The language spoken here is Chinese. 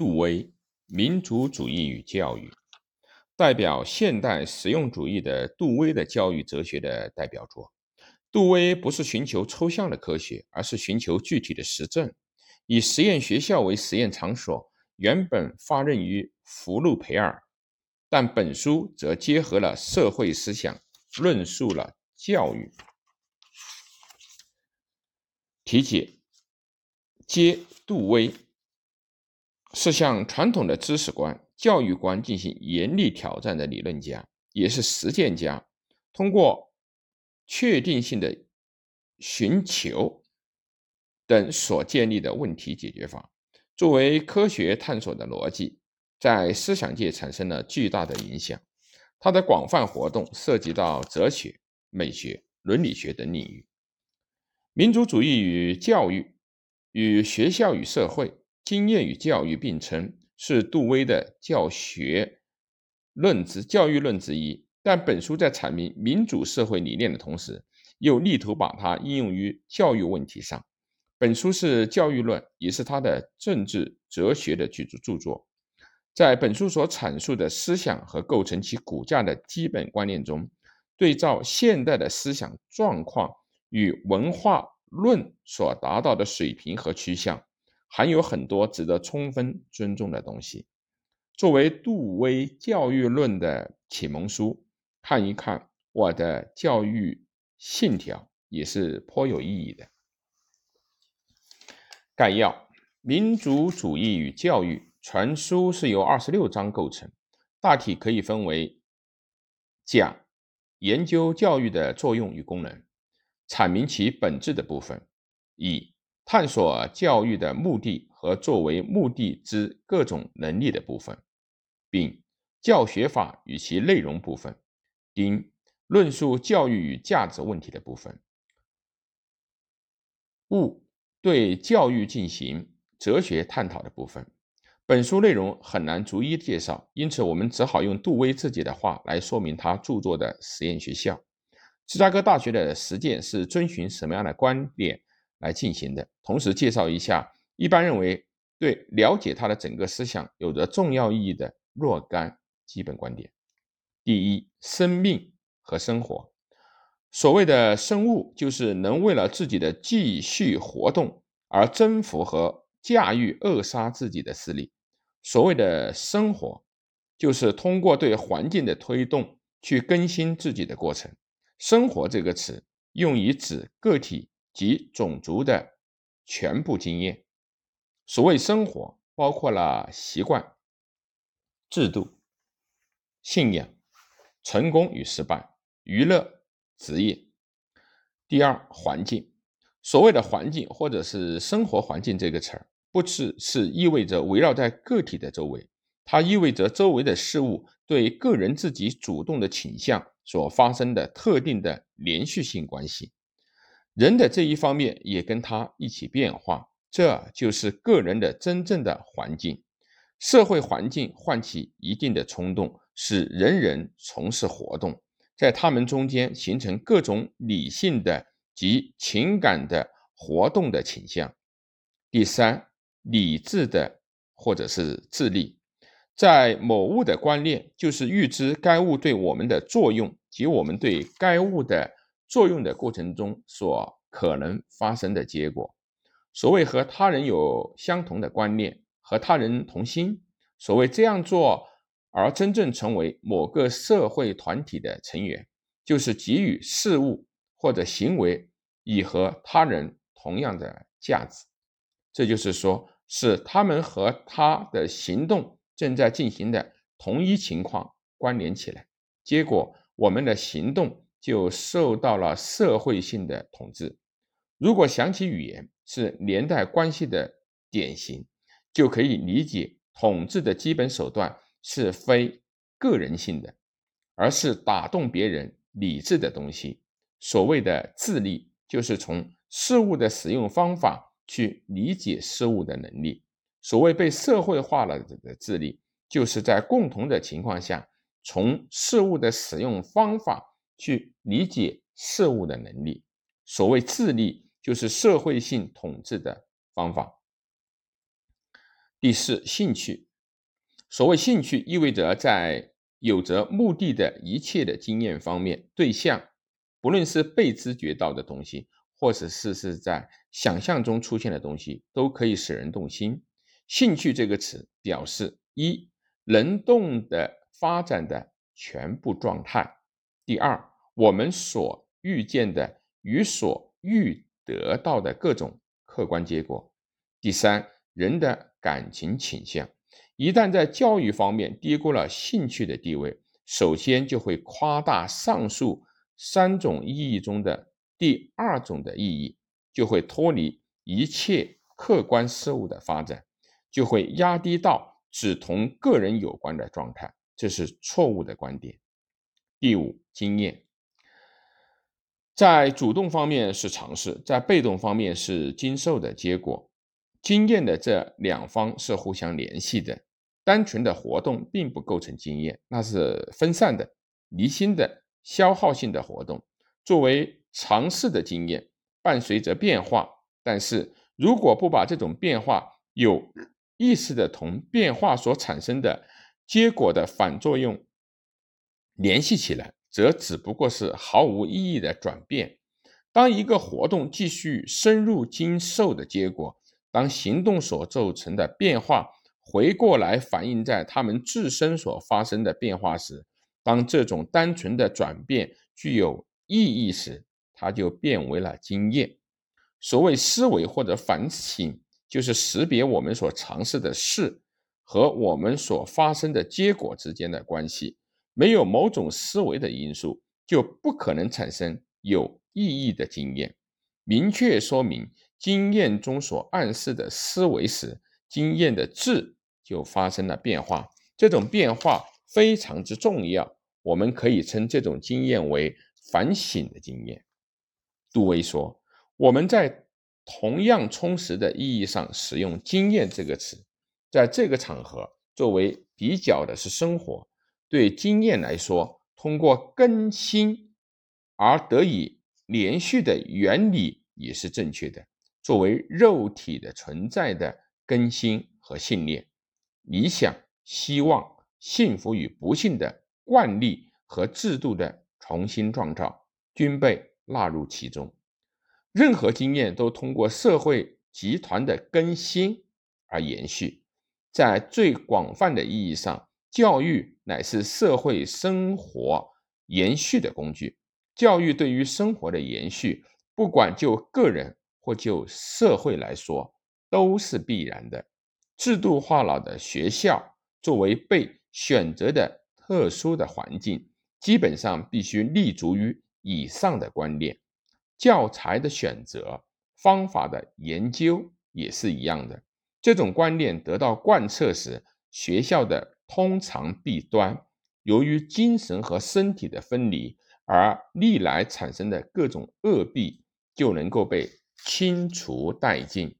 杜威，民族主义与教育，代表现代实用主义的杜威的教育哲学的代表作。杜威不是寻求抽象的科学，而是寻求具体的实证。以实验学校为实验场所，原本发轫于福禄培尔，但本书则结合了社会思想，论述了教育。题解：接杜威是向传统的知识观、教育观进行严厉挑战的理论家，也是实践家。通过确定性的寻求等所建立的问题解决法，作为科学探索的逻辑，在思想界产生了巨大的影响。它的广泛活动涉及到哲学、美学、伦理学等领域。民族主义与教育，与学校与社会、经验与教育并称，是杜威的教学论之教育论之一。但本书在阐明民主社会理念的同时，又力图把它应用于教育问题上。本书是教育论，也是他的政治哲学的巨著著作。在本书所阐述的思想和构成其骨架的基本观念中，对照现代的思想状况。与文化论所达到的水平和趋向，还有很多值得充分尊重的东西。作为杜威教育论的启蒙书，看一看我的教育信条也是颇有意义的。概要：民族主义与教育全书是由二十六章构成，大体可以分为讲研究教育的作用与功能。阐明其本质的部分，以探索教育的目的和作为目的之各种能力的部分，并教学法与其内容部分，丁论述教育与价值问题的部分，戊对教育进行哲学探讨的部分。本书内容很难逐一介绍，因此我们只好用杜威自己的话来说明他著作的实验学校。芝加哥大学的实践是遵循什么样的观点来进行的？同时介绍一下一般认为对了解他的整个思想有着重要意义的若干基本观点。第一，生命和生活。所谓的生物，就是能为了自己的继续活动而征服和驾驭扼杀自己的势力；所谓的生活，就是通过对环境的推动去更新自己的过程。生活这个词用以指个体及种族的全部经验。所谓生活，包括了习惯、制度、信仰、成功与失败、娱乐、职业。第二，环境。所谓的环境或者是生活环境这个词儿，不只是意味着围绕在个体的周围，它意味着周围的事物对个人自己主动的倾向。所发生的特定的连续性关系，人的这一方面也跟他一起变化，这就是个人的真正的环境。社会环境唤起一定的冲动，使人人从事活动，在他们中间形成各种理性的及情感的活动的倾向。第三，理智的或者是智力，在某物的观念就是预知该物对我们的作用。及我们对该物的作用的过程中所可能发生的结果。所谓和他人有相同的观念，和他人同心。所谓这样做而真正成为某个社会团体的成员，就是给予事物或者行为以和他人同样的价值。这就是说，是他们和他的行动正在进行的同一情况关联起来，结果。我们的行动就受到了社会性的统治。如果想起语言是连带关系的典型，就可以理解统治的基本手段是非个人性的，而是打动别人理智的东西。所谓的智力，就是从事物的使用方法去理解事物的能力。所谓被社会化了的智力，就是在共同的情况下。从事物的使用方法去理解事物的能力，所谓智力就是社会性统治的方法。第四，兴趣。所谓兴趣，意味着在有着目的的一切的经验方面，对象，不论是被知觉到的东西，或者是是在想象中出现的东西，都可以使人动心。兴趣这个词表示一能动的发展的全部状态。第二，我们所遇见的与所欲得到的各种客观结果。第三，人的感情倾向。一旦在教育方面低估了兴趣的地位，首先就会夸大上述三种意义中的第二种的意义，就会脱离一切客观事物的发展，就会压低到只同个人有关的状态，这是错误的观点。第五，经验，在主动方面是尝试，在被动方面是经受的结果，经验的这两方是互相联系的。单纯的活动并不构成经验，那是分散的、离心的、消耗性的活动。作为尝试的经验，伴随着变化，但是如果不把这种变化有意识的同变化所产生的结果的反作用联系起来，则只不过是毫无意义的转变。当一个活动继续深入经受的结果，当行动所造成的变化。回过来反映在他们自身所发生的变化时，当这种单纯的转变具有意义时，它就变为了经验。所谓思维或者反省，就是识别我们所尝试的事和我们所发生的结果之间的关系。没有某种思维的因素，就不可能产生有意义的经验。明确说明经验中所暗示的思维时，经验的质。就发生了变化，这种变化非常之重要。我们可以称这种经验为反省的经验。杜威说：“我们在同样充实的意义上使用‘经验’这个词，在这个场合作为比较的是生活。对经验来说，通过更新而得以连续的原理也是正确的。作为肉体的存在的更新和信念。”理想、希望、幸福与不幸的惯例和制度的重新创造，均被纳入其中。任何经验都通过社会集团的更新而延续。在最广泛的意义上，教育乃是社会生活延续的工具。教育对于生活的延续，不管就个人或就社会来说，都是必然的。制度化了的学校作为被选择的特殊的环境，基本上必须立足于以上的观念。教材的选择、方法的研究也是一样的。这种观念得到贯彻时，学校的通常弊端，由于精神和身体的分离而历来产生的各种恶弊，就能够被清除殆尽。